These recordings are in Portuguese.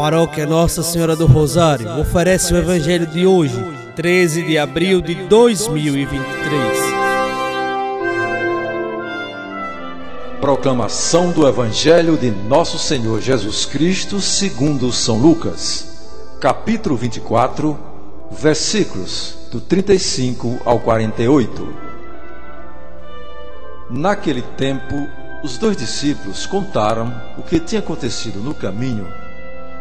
paróquia Nossa Senhora do Rosário oferece o Evangelho de hoje, 13 de abril de 2023. Proclamação do Evangelho de Nosso Senhor Jesus Cristo, segundo São Lucas, capítulo 24, versículos do 35 ao 48. Naquele tempo, os dois discípulos contaram o que tinha acontecido no caminho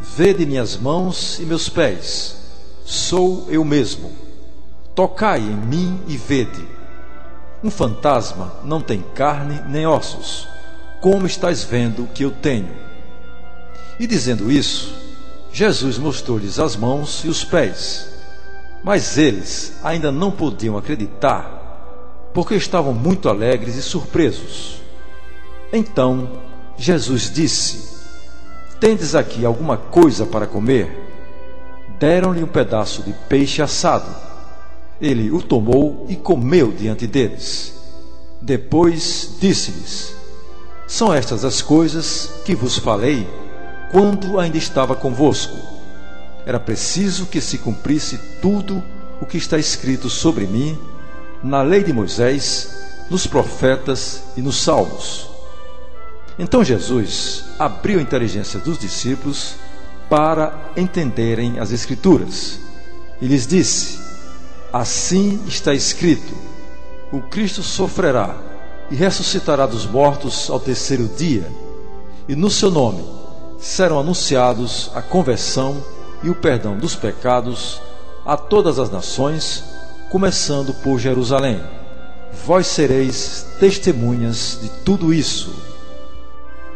Vede minhas mãos e meus pés, sou eu mesmo. Tocai em mim e vede. Um fantasma não tem carne nem ossos, como estáis vendo que eu tenho. E dizendo isso, Jesus mostrou-lhes as mãos e os pés. Mas eles ainda não podiam acreditar, porque estavam muito alegres e surpresos. Então Jesus disse: Tendes aqui alguma coisa para comer? Deram-lhe um pedaço de peixe assado. Ele o tomou e comeu diante deles. Depois disse-lhes: São estas as coisas que vos falei quando ainda estava convosco. Era preciso que se cumprisse tudo o que está escrito sobre mim na lei de Moisés, nos profetas e nos salmos. Então Jesus abriu a inteligência dos discípulos para entenderem as Escrituras e lhes disse: Assim está escrito: o Cristo sofrerá e ressuscitará dos mortos ao terceiro dia, e no seu nome serão anunciados a conversão e o perdão dos pecados a todas as nações, começando por Jerusalém. Vós sereis testemunhas de tudo isso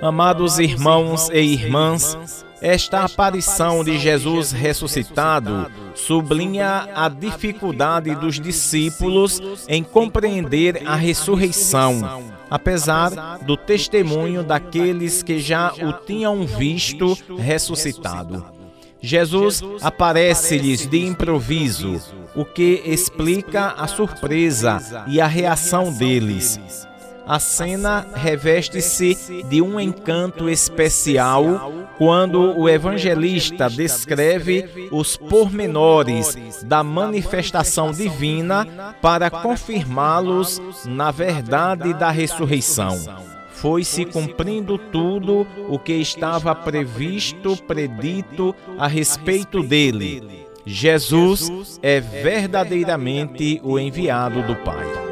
Amados irmãos e irmãs, esta aparição de Jesus ressuscitado sublinha a dificuldade dos discípulos em compreender a ressurreição, apesar do testemunho daqueles que já o tinham visto ressuscitado. Jesus aparece-lhes de improviso, o que explica a surpresa e a reação deles a cena reveste-se de um encanto especial quando o evangelista descreve os pormenores da manifestação divina para confirmá-los na verdade da ressurreição. Foi se cumprindo tudo o que estava previsto, predito a respeito dele. Jesus é verdadeiramente o enviado do Pai.